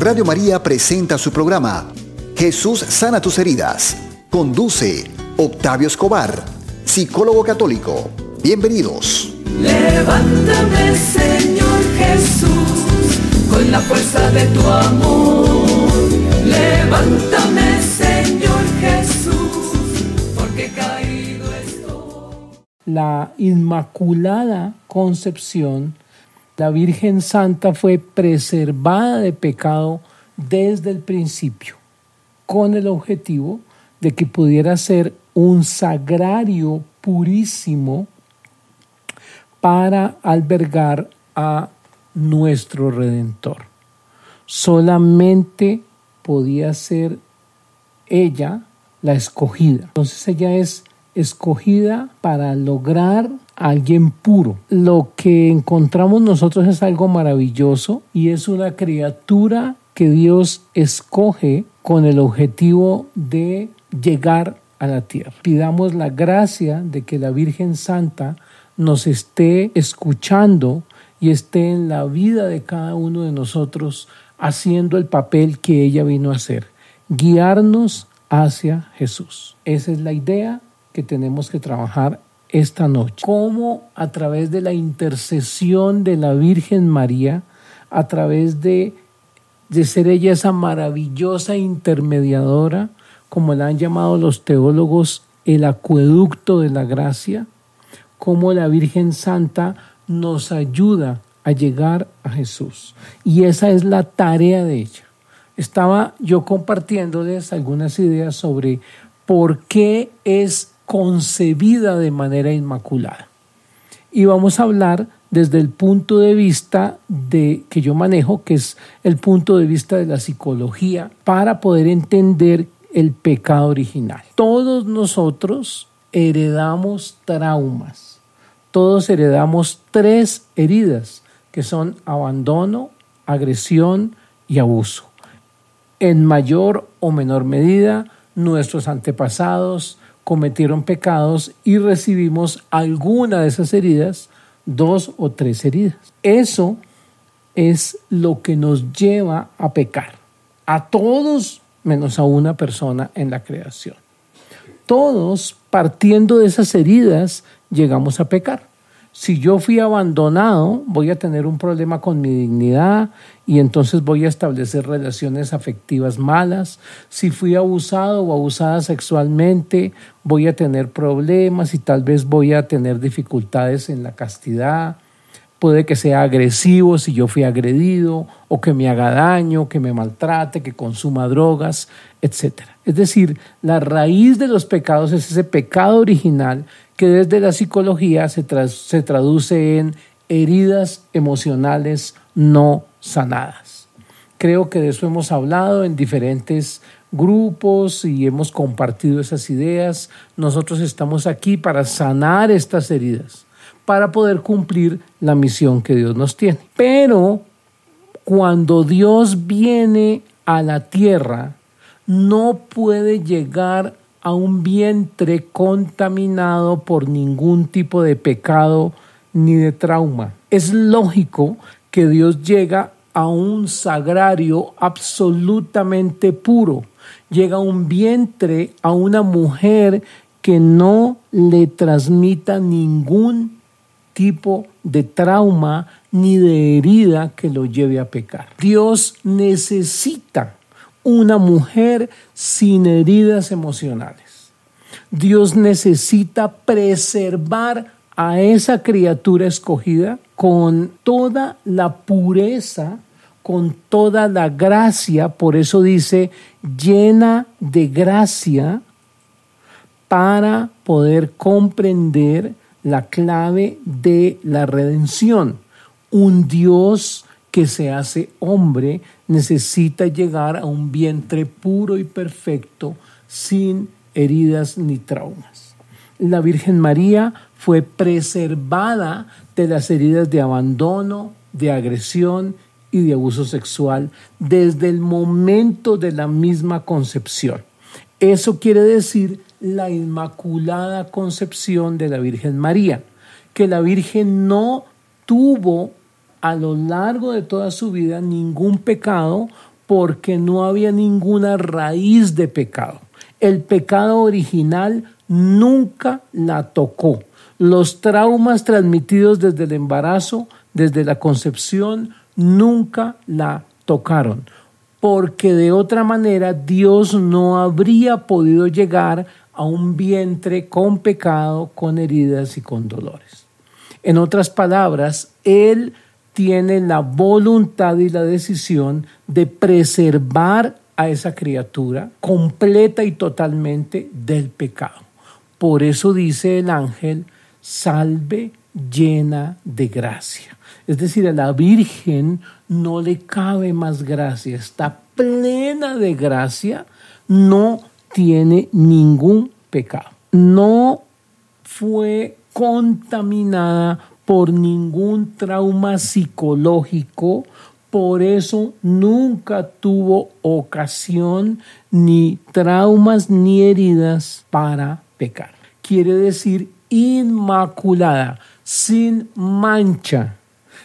Radio María presenta su programa Jesús sana tus heridas. Conduce Octavio Escobar, psicólogo católico. Bienvenidos. Levántame, Señor Jesús, con la fuerza de tu amor. Levántame, Señor Jesús, porque caído estoy. La Inmaculada Concepción, la Virgen Santa fue preservada de pecado desde el principio, con el objetivo de que pudiera ser un sagrario purísimo para albergar a nuestro Redentor. Solamente podía ser ella la escogida. Entonces ella es escogida para lograr alguien puro. Lo que encontramos nosotros es algo maravilloso y es una criatura que Dios escoge con el objetivo de llegar a la tierra. Pidamos la gracia de que la Virgen Santa nos esté escuchando y esté en la vida de cada uno de nosotros haciendo el papel que ella vino a hacer, guiarnos hacia Jesús. Esa es la idea que tenemos que trabajar esta noche. Cómo a través de la intercesión de la Virgen María, a través de, de ser ella esa maravillosa intermediadora, como la han llamado los teólogos, el acueducto de la gracia, cómo la Virgen Santa nos ayuda a llegar a Jesús. Y esa es la tarea de ella. Estaba yo compartiéndoles algunas ideas sobre por qué es concebida de manera inmaculada. Y vamos a hablar desde el punto de vista de que yo manejo, que es el punto de vista de la psicología, para poder entender el pecado original. Todos nosotros heredamos traumas. Todos heredamos tres heridas, que son abandono, agresión y abuso. En mayor o menor medida, nuestros antepasados cometieron pecados y recibimos alguna de esas heridas, dos o tres heridas. Eso es lo que nos lleva a pecar. A todos menos a una persona en la creación. Todos, partiendo de esas heridas, llegamos a pecar. Si yo fui abandonado, voy a tener un problema con mi dignidad y entonces voy a establecer relaciones afectivas malas. Si fui abusado o abusada sexualmente, voy a tener problemas y tal vez voy a tener dificultades en la castidad puede que sea agresivo si yo fui agredido, o que me haga daño, que me maltrate, que consuma drogas, etc. Es decir, la raíz de los pecados es ese pecado original que desde la psicología se, se traduce en heridas emocionales no sanadas. Creo que de eso hemos hablado en diferentes grupos y hemos compartido esas ideas. Nosotros estamos aquí para sanar estas heridas para poder cumplir la misión que Dios nos tiene. Pero cuando Dios viene a la tierra, no puede llegar a un vientre contaminado por ningún tipo de pecado ni de trauma. Es lógico que Dios llega a un sagrario absolutamente puro. Llega a un vientre, a una mujer que no le transmita ningún tipo de trauma ni de herida que lo lleve a pecar. Dios necesita una mujer sin heridas emocionales. Dios necesita preservar a esa criatura escogida con toda la pureza, con toda la gracia, por eso dice, llena de gracia para poder comprender la clave de la redención. Un Dios que se hace hombre necesita llegar a un vientre puro y perfecto sin heridas ni traumas. La Virgen María fue preservada de las heridas de abandono, de agresión y de abuso sexual desde el momento de la misma concepción. Eso quiere decir la Inmaculada Concepción de la Virgen María, que la Virgen no tuvo a lo largo de toda su vida ningún pecado porque no había ninguna raíz de pecado. El pecado original nunca la tocó. Los traumas transmitidos desde el embarazo, desde la concepción, nunca la tocaron, porque de otra manera Dios no habría podido llegar a un vientre con pecado, con heridas y con dolores. En otras palabras, Él tiene la voluntad y la decisión de preservar a esa criatura completa y totalmente del pecado. Por eso dice el ángel, salve llena de gracia. Es decir, a la Virgen no le cabe más gracia, está plena de gracia, no tiene ningún pecado. No fue contaminada por ningún trauma psicológico, por eso nunca tuvo ocasión ni traumas ni heridas para pecar. Quiere decir inmaculada, sin mancha,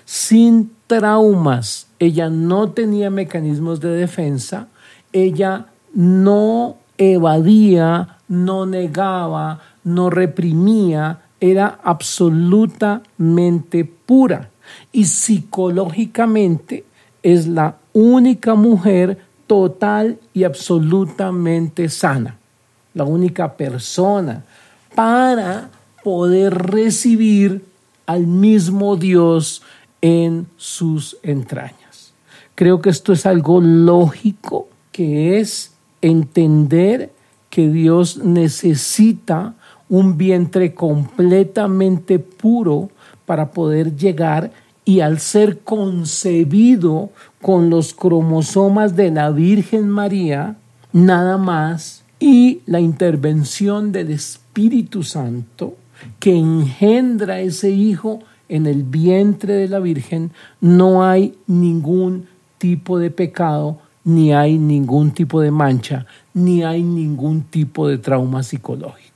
sin traumas. Ella no tenía mecanismos de defensa, ella no evadía, no negaba, no reprimía, era absolutamente pura y psicológicamente es la única mujer total y absolutamente sana, la única persona para poder recibir al mismo Dios en sus entrañas. Creo que esto es algo lógico, que es entender que Dios necesita un vientre completamente puro para poder llegar y al ser concebido con los cromosomas de la Virgen María, nada más, y la intervención del Espíritu Santo que engendra ese hijo en el vientre de la Virgen, no hay ningún tipo de pecado, ni hay ningún tipo de mancha, ni hay ningún tipo de trauma psicológico.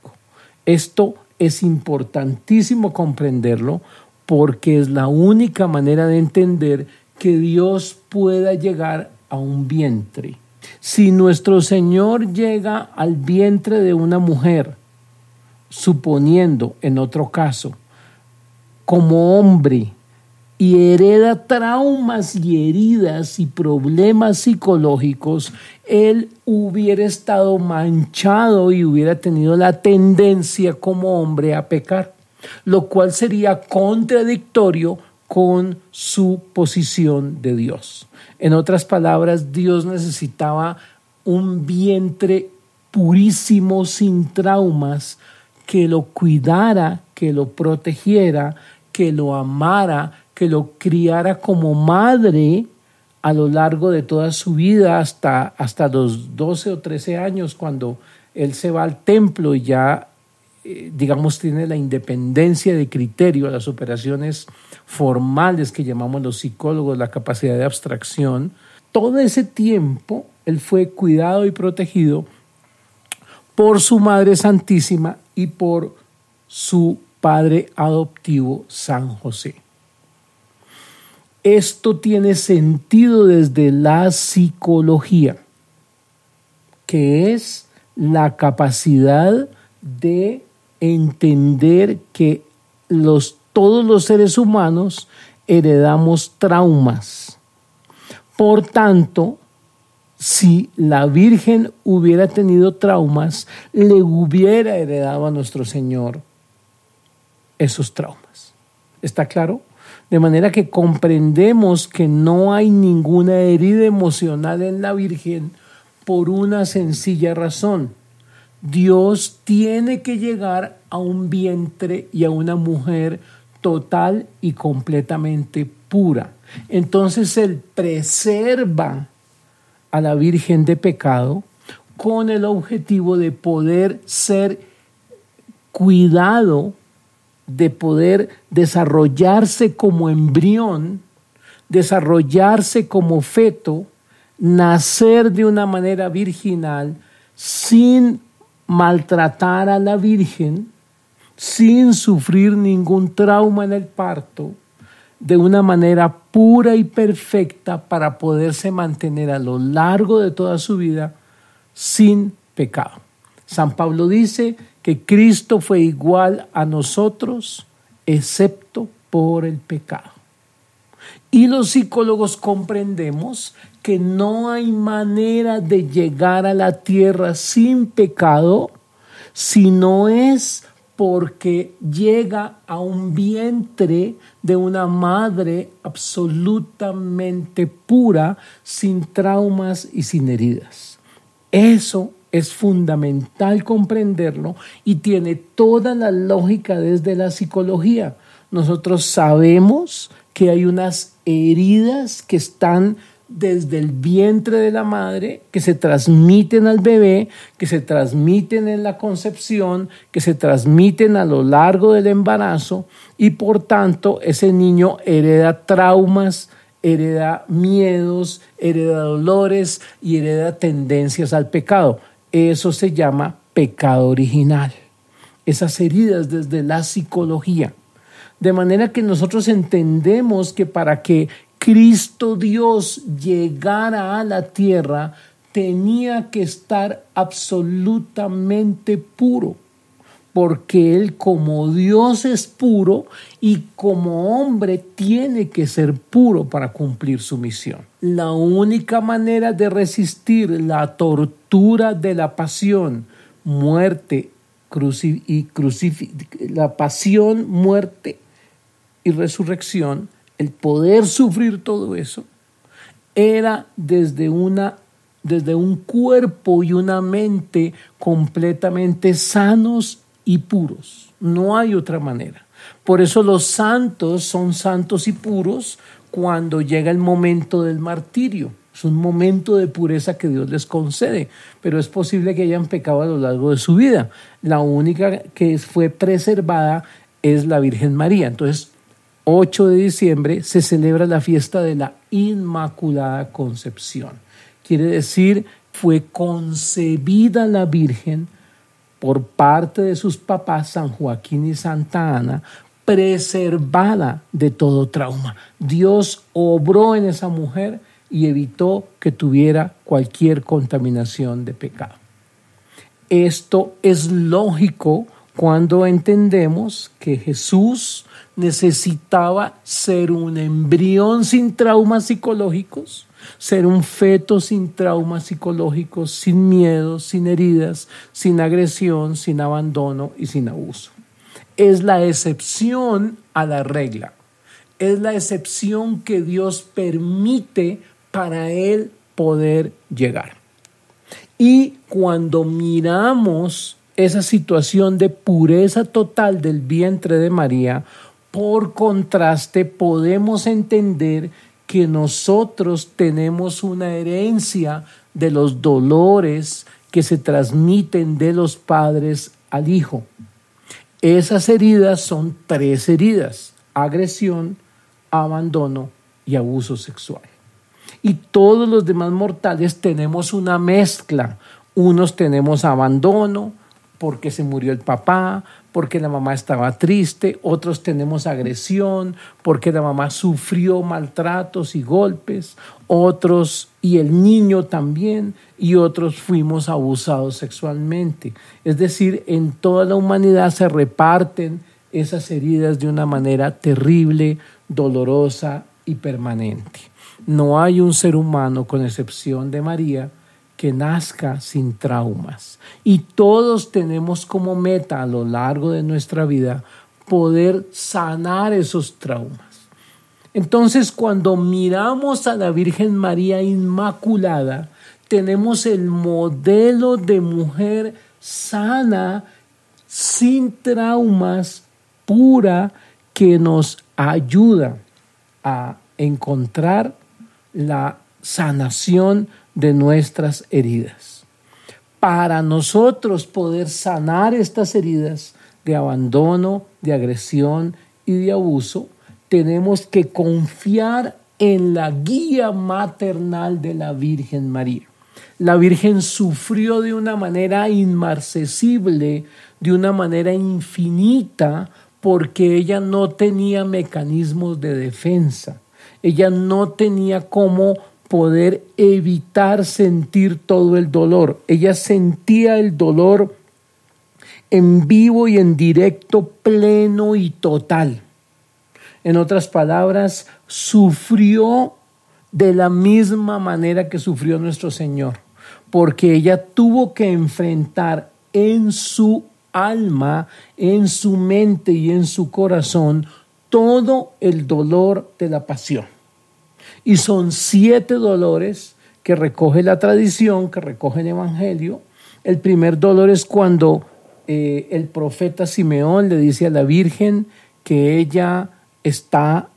Esto es importantísimo comprenderlo porque es la única manera de entender que Dios pueda llegar a un vientre. Si nuestro Señor llega al vientre de una mujer, suponiendo en otro caso, como hombre, y hereda traumas y heridas y problemas psicológicos, él hubiera estado manchado y hubiera tenido la tendencia como hombre a pecar, lo cual sería contradictorio con su posición de Dios. En otras palabras, Dios necesitaba un vientre purísimo, sin traumas, que lo cuidara, que lo protegiera, que lo amara, que lo criara como madre a lo largo de toda su vida hasta, hasta los 12 o 13 años cuando él se va al templo y ya, eh, digamos, tiene la independencia de criterio, las operaciones formales que llamamos los psicólogos, la capacidad de abstracción. Todo ese tiempo él fue cuidado y protegido por su Madre Santísima y por su Padre adoptivo San José. Esto tiene sentido desde la psicología, que es la capacidad de entender que los, todos los seres humanos heredamos traumas. Por tanto, si la Virgen hubiera tenido traumas, le hubiera heredado a nuestro Señor esos traumas. ¿Está claro? De manera que comprendemos que no hay ninguna herida emocional en la Virgen por una sencilla razón. Dios tiene que llegar a un vientre y a una mujer total y completamente pura. Entonces Él preserva a la Virgen de pecado con el objetivo de poder ser cuidado de poder desarrollarse como embrión, desarrollarse como feto, nacer de una manera virginal sin maltratar a la Virgen, sin sufrir ningún trauma en el parto, de una manera pura y perfecta para poderse mantener a lo largo de toda su vida sin pecado. San Pablo dice que Cristo fue igual a nosotros, excepto por el pecado. Y los psicólogos comprendemos que no hay manera de llegar a la tierra sin pecado si no es porque llega a un vientre de una madre absolutamente pura, sin traumas y sin heridas. Eso es fundamental comprenderlo y tiene toda la lógica desde la psicología. Nosotros sabemos que hay unas heridas que están desde el vientre de la madre, que se transmiten al bebé, que se transmiten en la concepción, que se transmiten a lo largo del embarazo y por tanto ese niño hereda traumas, hereda miedos, hereda dolores y hereda tendencias al pecado. Eso se llama pecado original. Esas heridas desde la psicología. De manera que nosotros entendemos que para que Cristo Dios llegara a la tierra, tenía que estar absolutamente puro, porque Él como Dios es puro y como hombre tiene que ser puro para cumplir su misión. La única manera de resistir la tortura de la pasión, muerte y la pasión, muerte y resurrección, el poder sufrir todo eso, era desde, una, desde un cuerpo y una mente completamente sanos y puros. No hay otra manera. Por eso los santos son santos y puros cuando llega el momento del martirio. Es un momento de pureza que Dios les concede, pero es posible que hayan pecado a lo largo de su vida. La única que fue preservada es la Virgen María. Entonces, 8 de diciembre se celebra la fiesta de la Inmaculada Concepción. Quiere decir, fue concebida la Virgen por parte de sus papás San Joaquín y Santa Ana, preservada de todo trauma. Dios obró en esa mujer y evitó que tuviera cualquier contaminación de pecado. Esto es lógico cuando entendemos que Jesús necesitaba ser un embrión sin traumas psicológicos, ser un feto sin traumas psicológicos, sin miedo, sin heridas, sin agresión, sin abandono y sin abuso. Es la excepción a la regla. Es la excepción que Dios permite para Él poder llegar. Y cuando miramos esa situación de pureza total del vientre de María, por contraste, podemos entender que nosotros tenemos una herencia de los dolores que se transmiten de los padres al hijo. Esas heridas son tres heridas, agresión, abandono y abuso sexual. Y todos los demás mortales tenemos una mezcla. Unos tenemos abandono, porque se murió el papá, porque la mamá estaba triste, otros tenemos agresión, porque la mamá sufrió maltratos y golpes, otros y el niño también, y otros fuimos abusados sexualmente. Es decir, en toda la humanidad se reparten esas heridas de una manera terrible, dolorosa y permanente. No hay un ser humano, con excepción de María, que nazca sin traumas. Y todos tenemos como meta a lo largo de nuestra vida poder sanar esos traumas. Entonces, cuando miramos a la Virgen María Inmaculada, tenemos el modelo de mujer sana, sin traumas, pura, que nos ayuda a encontrar la sanación de nuestras heridas. Para nosotros poder sanar estas heridas de abandono, de agresión y de abuso, tenemos que confiar en la guía maternal de la Virgen María. La Virgen sufrió de una manera inmarcesible, de una manera infinita, porque ella no tenía mecanismos de defensa. Ella no tenía cómo poder evitar sentir todo el dolor. Ella sentía el dolor en vivo y en directo, pleno y total. En otras palabras, sufrió de la misma manera que sufrió nuestro Señor, porque ella tuvo que enfrentar en su alma, en su mente y en su corazón todo el dolor de la pasión. Y son siete dolores que recoge la tradición, que recoge el Evangelio. El primer dolor es cuando eh, el profeta Simeón le dice a la Virgen que ella está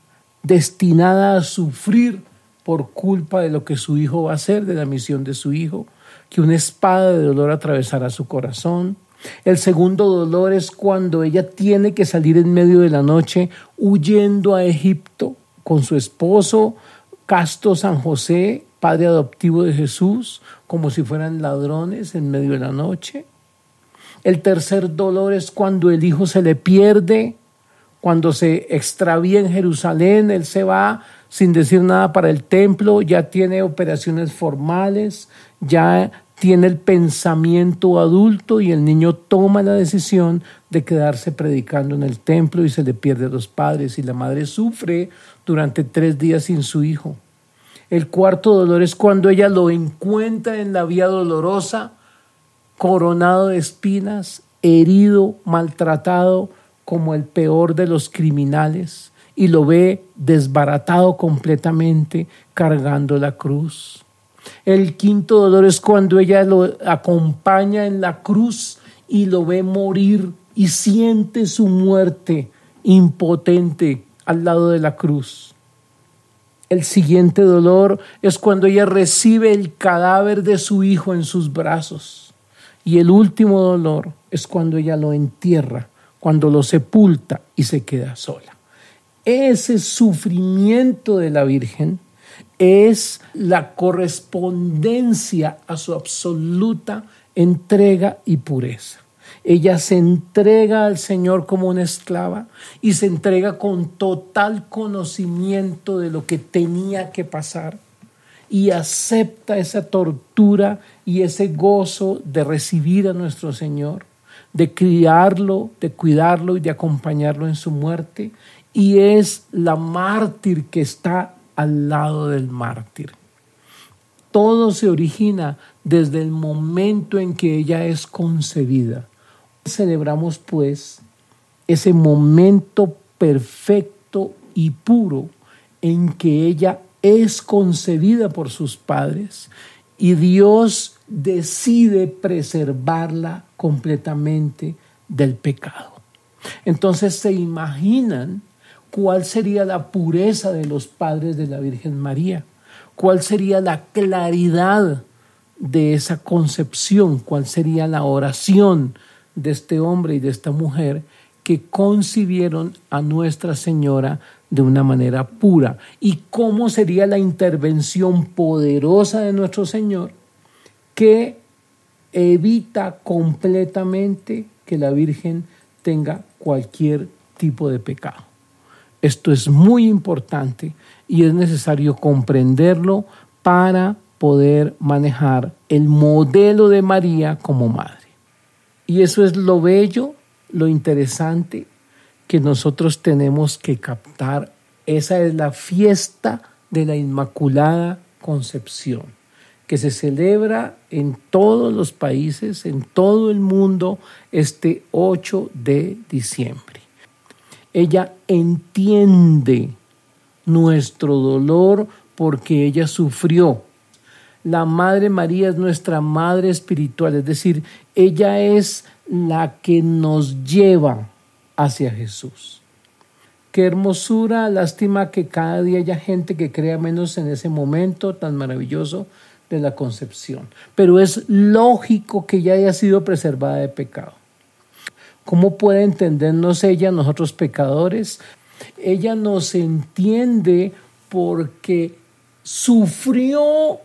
destinada a sufrir por culpa de lo que su hijo va a hacer, de la misión de su hijo, que una espada de dolor atravesará su corazón. El segundo dolor es cuando ella tiene que salir en medio de la noche huyendo a Egipto con su esposo, Casto San José, padre adoptivo de Jesús, como si fueran ladrones en medio de la noche. El tercer dolor es cuando el hijo se le pierde, cuando se extravía en Jerusalén, él se va sin decir nada para el templo, ya tiene operaciones formales, ya tiene el pensamiento adulto y el niño toma la decisión de quedarse predicando en el templo y se le pierde a los padres y la madre sufre durante tres días sin su hijo. El cuarto dolor es cuando ella lo encuentra en la vía dolorosa, coronado de espinas, herido, maltratado, como el peor de los criminales y lo ve desbaratado completamente cargando la cruz. El quinto dolor es cuando ella lo acompaña en la cruz y lo ve morir y siente su muerte impotente al lado de la cruz. El siguiente dolor es cuando ella recibe el cadáver de su hijo en sus brazos. Y el último dolor es cuando ella lo entierra cuando lo sepulta y se queda sola. Ese sufrimiento de la Virgen es la correspondencia a su absoluta entrega y pureza. Ella se entrega al Señor como una esclava y se entrega con total conocimiento de lo que tenía que pasar y acepta esa tortura y ese gozo de recibir a nuestro Señor de criarlo, de cuidarlo y de acompañarlo en su muerte, y es la mártir que está al lado del mártir. Todo se origina desde el momento en que ella es concebida. Celebramos pues ese momento perfecto y puro en que ella es concebida por sus padres y Dios decide preservarla completamente del pecado. Entonces se imaginan cuál sería la pureza de los padres de la Virgen María, cuál sería la claridad de esa concepción, cuál sería la oración de este hombre y de esta mujer que concibieron a Nuestra Señora de una manera pura y cómo sería la intervención poderosa de nuestro Señor que evita completamente que la Virgen tenga cualquier tipo de pecado. Esto es muy importante y es necesario comprenderlo para poder manejar el modelo de María como madre. Y eso es lo bello, lo interesante que nosotros tenemos que captar. Esa es la fiesta de la Inmaculada Concepción, que se celebra en todos los países, en todo el mundo, este 8 de diciembre. Ella entiende nuestro dolor porque ella sufrió. La Madre María es nuestra Madre espiritual, es decir, ella es la que nos lleva hacia Jesús. Qué hermosura, lástima que cada día haya gente que crea menos en ese momento tan maravilloso de la concepción. Pero es lógico que ya haya sido preservada de pecado. ¿Cómo puede entendernos ella, nosotros pecadores? Ella nos entiende porque sufrió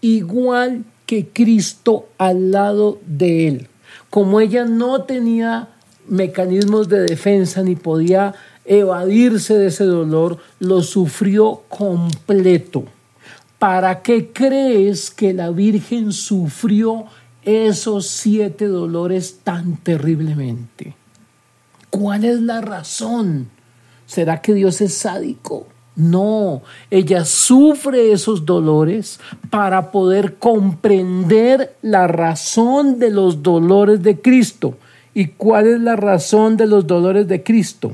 igual que Cristo al lado de él. Como ella no tenía mecanismos de defensa ni podía evadirse de ese dolor, lo sufrió completo. ¿Para qué crees que la Virgen sufrió esos siete dolores tan terriblemente? ¿Cuál es la razón? ¿Será que Dios es sádico? No, ella sufre esos dolores para poder comprender la razón de los dolores de Cristo. ¿Y cuál es la razón de los dolores de Cristo?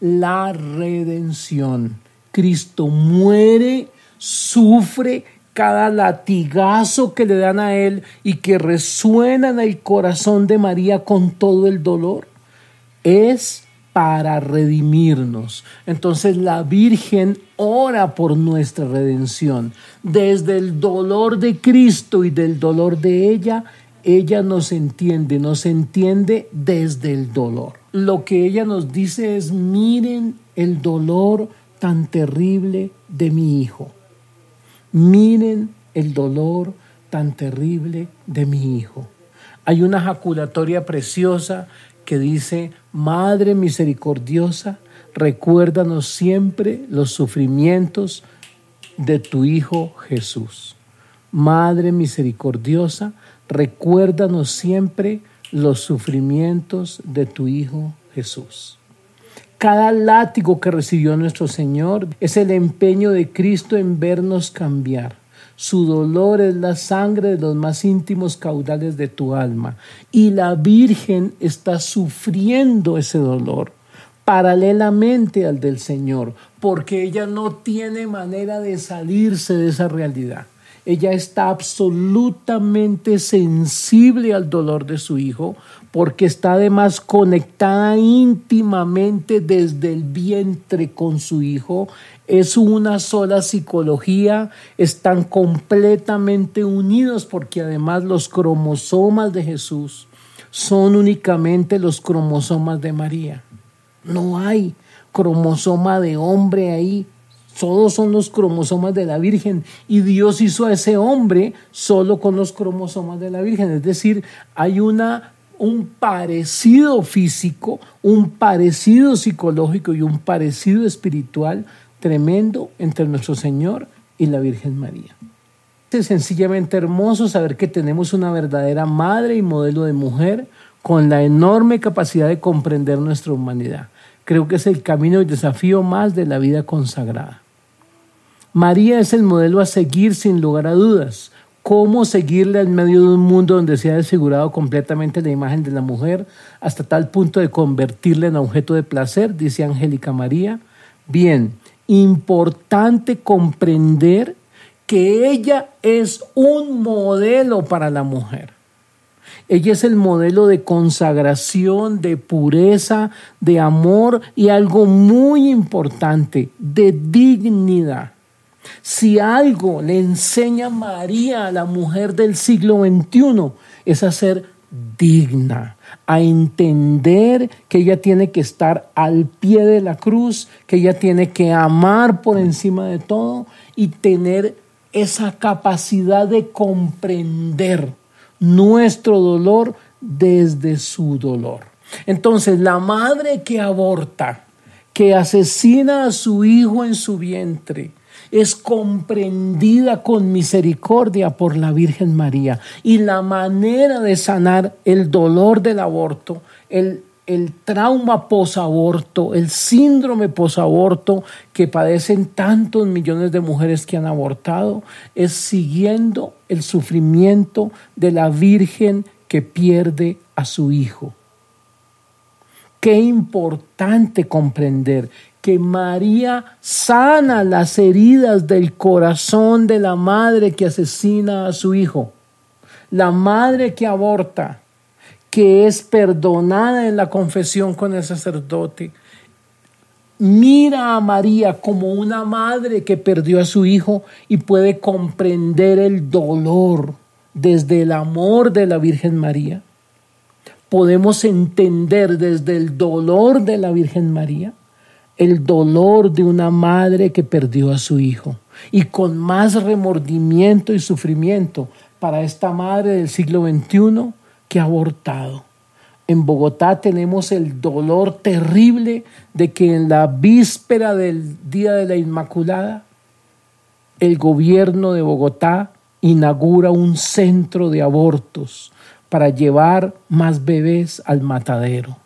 La redención. Cristo muere, sufre cada latigazo que le dan a él y que resuena en el corazón de María con todo el dolor. Es para redimirnos. Entonces la Virgen ora por nuestra redención. Desde el dolor de Cristo y del dolor de ella, ella nos entiende, nos entiende desde el dolor. Lo que ella nos dice es, miren el dolor tan terrible de mi hijo. Miren el dolor tan terrible de mi hijo. Hay una jaculatoria preciosa que dice, Madre misericordiosa, recuérdanos siempre los sufrimientos de tu Hijo Jesús. Madre misericordiosa, recuérdanos siempre los sufrimientos de tu Hijo Jesús. Cada látigo que recibió nuestro Señor es el empeño de Cristo en vernos cambiar su dolor es la sangre de los más íntimos caudales de tu alma. Y la Virgen está sufriendo ese dolor paralelamente al del Señor, porque ella no tiene manera de salirse de esa realidad. Ella está absolutamente sensible al dolor de su hijo, porque está además conectada íntimamente desde el vientre con su hijo. Es una sola psicología, están completamente unidos porque además los cromosomas de Jesús son únicamente los cromosomas de María. No hay cromosoma de hombre ahí, todos son los cromosomas de la Virgen y Dios hizo a ese hombre solo con los cromosomas de la Virgen. Es decir, hay una un parecido físico, un parecido psicológico y un parecido espiritual tremendo entre nuestro Señor y la Virgen María. Es sencillamente hermoso saber que tenemos una verdadera madre y modelo de mujer con la enorme capacidad de comprender nuestra humanidad. Creo que es el camino y desafío más de la vida consagrada. María es el modelo a seguir sin lugar a dudas cómo seguirle en medio de un mundo donde se ha desfigurado completamente la imagen de la mujer hasta tal punto de convertirla en objeto de placer, dice Angélica María. Bien, importante comprender que ella es un modelo para la mujer. Ella es el modelo de consagración, de pureza, de amor y algo muy importante, de dignidad. Si algo le enseña María a la mujer del siglo XXI es a ser digna, a entender que ella tiene que estar al pie de la cruz, que ella tiene que amar por encima de todo y tener esa capacidad de comprender nuestro dolor desde su dolor. Entonces, la madre que aborta, que asesina a su hijo en su vientre, es comprendida con misericordia por la Virgen María. Y la manera de sanar el dolor del aborto, el, el trauma posaborto, el síndrome posaborto que padecen tantos millones de mujeres que han abortado, es siguiendo el sufrimiento de la Virgen que pierde a su hijo. Qué importante comprender que María sana las heridas del corazón de la madre que asesina a su hijo, la madre que aborta, que es perdonada en la confesión con el sacerdote. Mira a María como una madre que perdió a su hijo y puede comprender el dolor desde el amor de la Virgen María. Podemos entender desde el dolor de la Virgen María el dolor de una madre que perdió a su hijo y con más remordimiento y sufrimiento para esta madre del siglo XXI que ha abortado. En Bogotá tenemos el dolor terrible de que en la víspera del Día de la Inmaculada, el gobierno de Bogotá inaugura un centro de abortos para llevar más bebés al matadero.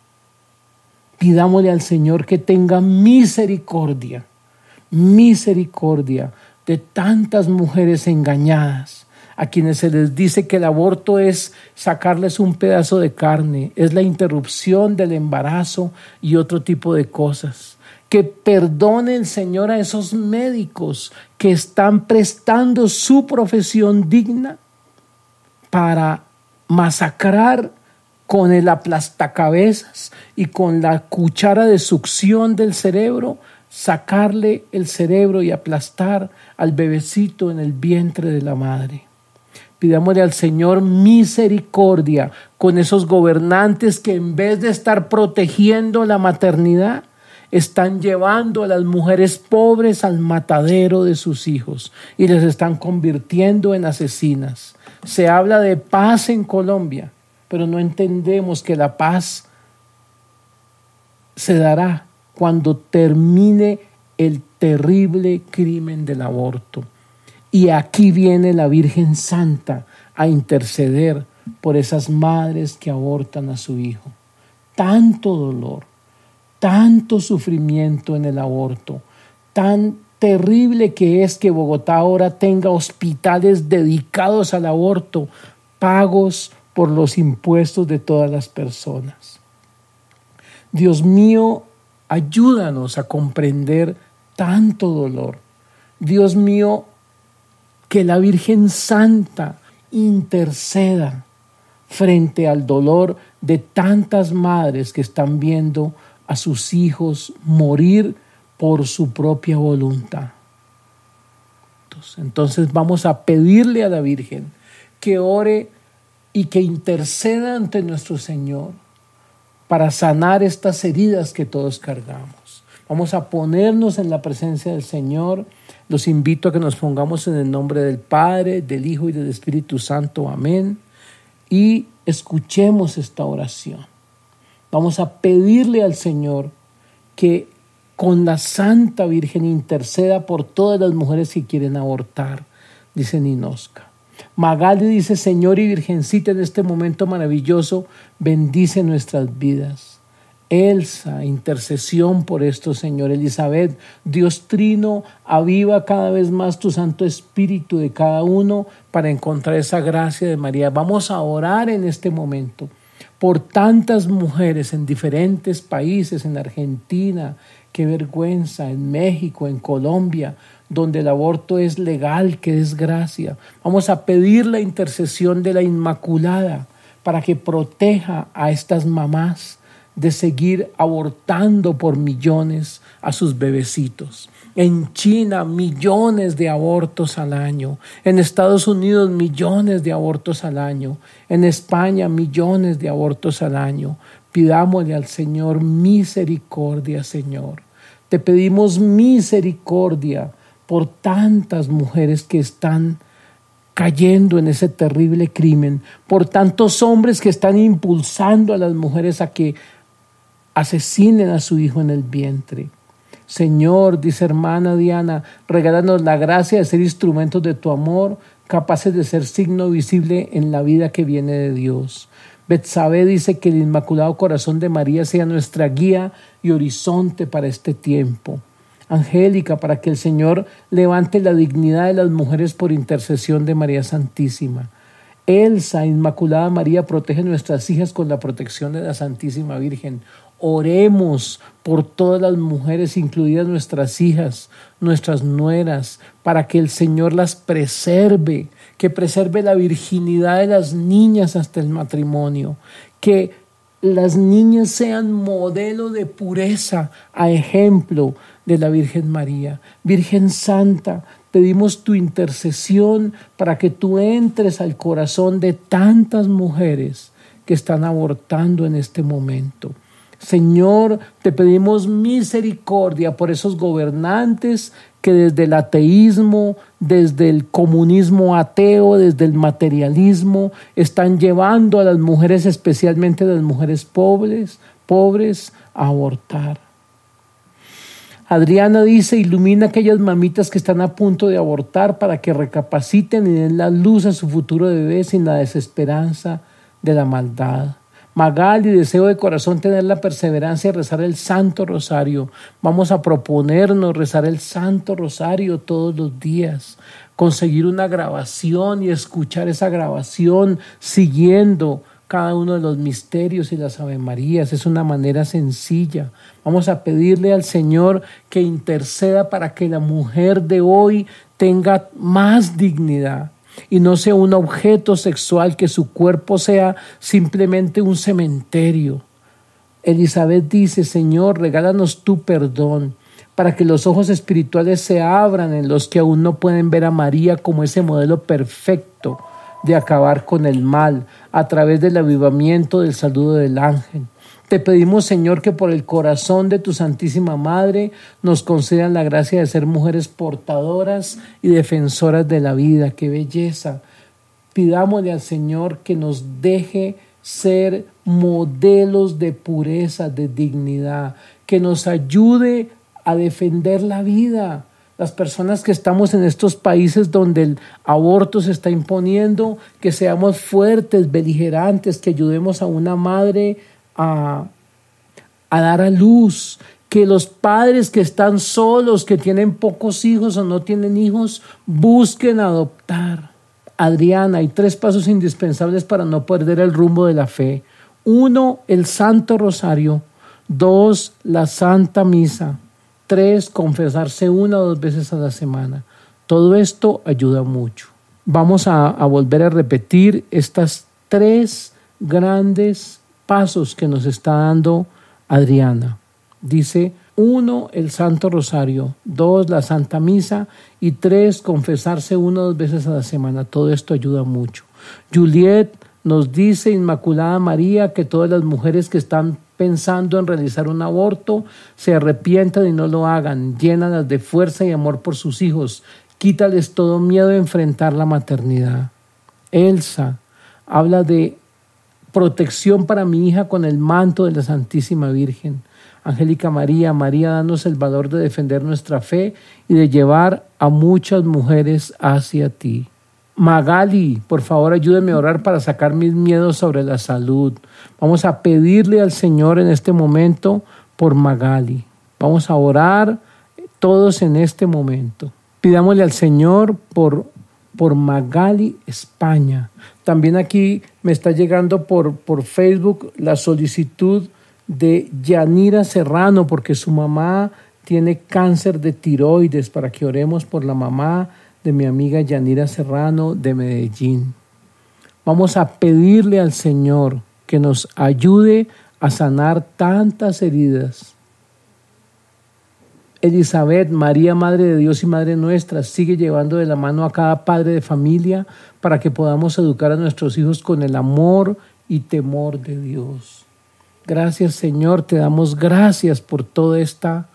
Pidámosle al Señor que tenga misericordia, misericordia de tantas mujeres engañadas, a quienes se les dice que el aborto es sacarles un pedazo de carne, es la interrupción del embarazo y otro tipo de cosas. Que perdone el Señor a esos médicos que están prestando su profesión digna para masacrar con el aplastacabezas y con la cuchara de succión del cerebro, sacarle el cerebro y aplastar al bebecito en el vientre de la madre. Pidámosle al Señor misericordia con esos gobernantes que en vez de estar protegiendo la maternidad, están llevando a las mujeres pobres al matadero de sus hijos y les están convirtiendo en asesinas. Se habla de paz en Colombia, pero no entendemos que la paz se dará cuando termine el terrible crimen del aborto. Y aquí viene la Virgen Santa a interceder por esas madres que abortan a su hijo. Tanto dolor, tanto sufrimiento en el aborto, tan terrible que es que Bogotá ahora tenga hospitales dedicados al aborto, pagos por los impuestos de todas las personas. Dios mío, ayúdanos a comprender tanto dolor. Dios mío, que la Virgen Santa interceda frente al dolor de tantas madres que están viendo a sus hijos morir por su propia voluntad. Entonces vamos a pedirle a la Virgen que ore y que interceda ante nuestro Señor para sanar estas heridas que todos cargamos. Vamos a ponernos en la presencia del Señor. Los invito a que nos pongamos en el nombre del Padre, del Hijo y del Espíritu Santo. Amén. Y escuchemos esta oración. Vamos a pedirle al Señor que con la Santa Virgen interceda por todas las mujeres que quieren abortar, dice Ninosca. Magali dice, Señor y Virgencita, en este momento maravilloso, bendice nuestras vidas. Elsa, intercesión por esto, Señor. Elizabeth, Dios Trino, aviva cada vez más tu Santo Espíritu de cada uno para encontrar esa gracia de María. Vamos a orar en este momento por tantas mujeres en diferentes países, en Argentina, qué vergüenza, en México, en Colombia, donde el aborto es legal, qué desgracia. Vamos a pedir la intercesión de la Inmaculada para que proteja a estas mamás de seguir abortando por millones a sus bebecitos. En China, millones de abortos al año. En Estados Unidos, millones de abortos al año. En España, millones de abortos al año. Pidámosle al Señor misericordia, Señor. Te pedimos misericordia por tantas mujeres que están cayendo en ese terrible crimen, por tantos hombres que están impulsando a las mujeres a que asesinen a su hijo en el vientre. Señor, dice hermana Diana, regálanos la gracia de ser instrumentos de tu amor, capaces de ser signo visible en la vida que viene de Dios. Betsabe dice que el Inmaculado Corazón de María sea nuestra guía y horizonte para este tiempo. Angélica, para que el Señor levante la dignidad de las mujeres por intercesión de María Santísima. Elsa, Inmaculada María, protege nuestras hijas con la protección de la Santísima Virgen. Oremos por todas las mujeres, incluidas nuestras hijas, nuestras nueras, para que el Señor las preserve, que preserve la virginidad de las niñas hasta el matrimonio, que las niñas sean modelo de pureza, a ejemplo de la Virgen María. Virgen Santa, pedimos tu intercesión para que tú entres al corazón de tantas mujeres que están abortando en este momento. Señor, te pedimos misericordia por esos gobernantes que desde el ateísmo, desde el comunismo ateo, desde el materialismo, están llevando a las mujeres, especialmente a las mujeres pobres, pobres, a abortar. Adriana dice, ilumina a aquellas mamitas que están a punto de abortar para que recapaciten y den la luz a su futuro bebé sin la desesperanza de la maldad. Magali, deseo de corazón tener la perseverancia de rezar el Santo Rosario. Vamos a proponernos rezar el Santo Rosario todos los días, conseguir una grabación y escuchar esa grabación siguiendo cada uno de los misterios y las Ave Marías. Es una manera sencilla. Vamos a pedirle al Señor que interceda para que la mujer de hoy tenga más dignidad y no sea un objeto sexual, que su cuerpo sea simplemente un cementerio. Elizabeth dice, Señor, regálanos tu perdón para que los ojos espirituales se abran en los que aún no pueden ver a María como ese modelo perfecto de acabar con el mal a través del avivamiento del saludo del ángel. Te pedimos, Señor, que por el corazón de tu Santísima Madre nos concedan la gracia de ser mujeres portadoras y defensoras de la vida. ¡Qué belleza! Pidámosle al Señor que nos deje ser modelos de pureza, de dignidad, que nos ayude a defender la vida, las personas que estamos en estos países donde el aborto se está imponiendo, que seamos fuertes, beligerantes, que ayudemos a una madre a, dar a luz, que los padres que están solos, que tienen pocos hijos o no tienen hijos, busquen adoptar. Adriana, hay tres pasos indispensables para no perder el rumbo de la fe. Uno, el Santo Rosario. Dos, la Santa Misa. Tres, confesarse una o dos veces a la semana. Todo esto ayuda mucho. Vamos a, volver a repetir estas tres grandes pasos que nos está dando Adriana. Dice, uno, el Santo Rosario, dos, la Santa Misa y tres, confesarse una o dos veces a la semana. Todo esto ayuda mucho. Juliet nos dice, Inmaculada María, que todas las mujeres que están pensando en realizar un aborto, se arrepientan y no lo hagan, llénalas de fuerza y amor por sus hijos, quítales todo miedo de enfrentar la maternidad. Elsa habla de protección para mi hija con el manto de la Santísima Virgen. Angélica María, María, danos el valor de defender nuestra fe y de llevar a muchas mujeres hacia ti. Magali, por favor ayúdeme a orar para sacar mis miedos sobre la salud. Vamos a pedirle al Señor en este momento por Magali. Vamos a orar todos en este momento. Pidámosle al Señor por, por Magali España. También aquí me está llegando por, por Facebook la solicitud de Yanira Serrano porque su mamá tiene cáncer de tiroides para que oremos por la mamá de mi amiga Yanira Serrano de Medellín. Vamos a pedirle al Señor que nos ayude a sanar tantas heridas. Elizabeth, María, Madre de Dios y Madre nuestra, sigue llevando de la mano a cada padre de familia para que podamos educar a nuestros hijos con el amor y temor de Dios. Gracias Señor, te damos gracias por toda esta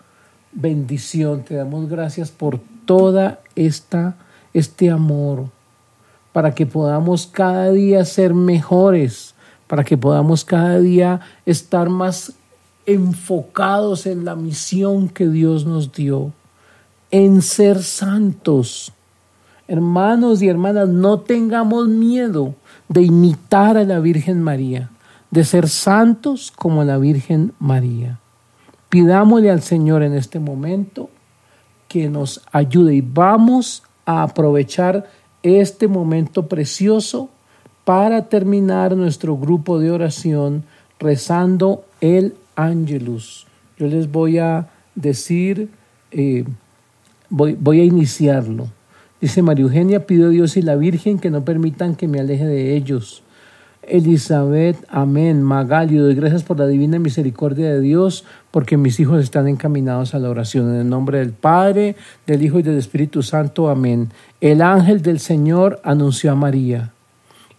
bendición, te damos gracias por toda esta este amor, para que podamos cada día ser mejores, para que podamos cada día estar más enfocados en la misión que Dios nos dio, en ser santos. Hermanos y hermanas, no tengamos miedo de imitar a la Virgen María, de ser santos como la Virgen María. Pidámosle al Señor en este momento que nos ayude y vamos a aprovechar este momento precioso para terminar nuestro grupo de oración rezando el Angelus. Yo les voy a decir, eh, voy, voy a iniciarlo. Dice María Eugenia, pido a Dios y la Virgen que no permitan que me aleje de ellos Elizabeth, amén. Magali, doy gracias por la divina misericordia de Dios, porque mis hijos están encaminados a la oración. En el nombre del Padre, del Hijo y del Espíritu Santo, amén. El ángel del Señor anunció a María,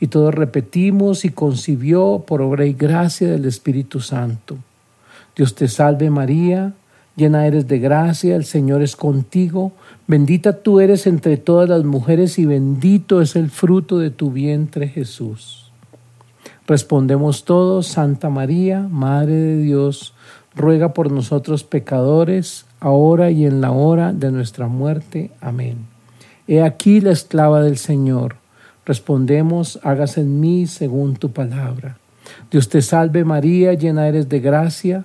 y todos repetimos y concibió por obra y gracia del Espíritu Santo. Dios te salve María, llena eres de gracia, el Señor es contigo, bendita tú eres entre todas las mujeres y bendito es el fruto de tu vientre Jesús. Respondemos todos, Santa María, Madre de Dios, ruega por nosotros pecadores, ahora y en la hora de nuestra muerte. Amén. He aquí la esclava del Señor. Respondemos, hágase en mí según tu palabra. Dios te salve María, llena eres de gracia,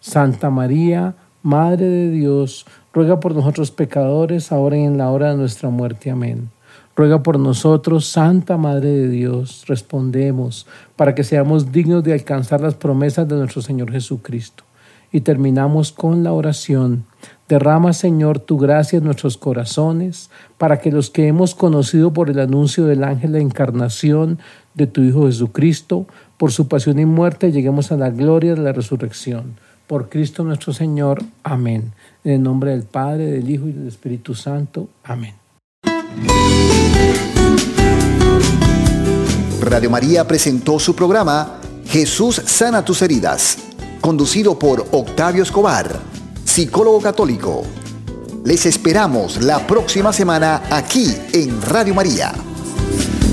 Santa María, Madre de Dios, ruega por nosotros pecadores, ahora y en la hora de nuestra muerte. Amén. Ruega por nosotros, Santa Madre de Dios, respondemos, para que seamos dignos de alcanzar las promesas de nuestro Señor Jesucristo. Y terminamos con la oración. Derrama, Señor, tu gracia en nuestros corazones, para que los que hemos conocido por el anuncio del ángel la encarnación de tu Hijo Jesucristo, por su pasión y muerte, lleguemos a la gloria de la resurrección. Por Cristo nuestro Señor. Amén. En el nombre del Padre, del Hijo y del Espíritu Santo. Amén. Radio María presentó su programa Jesús sana tus heridas, conducido por Octavio Escobar, psicólogo católico. Les esperamos la próxima semana aquí en Radio María.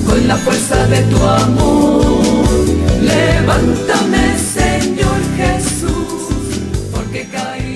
Con la fuerza de tu amor, levántame Señor Jesús, porque caí.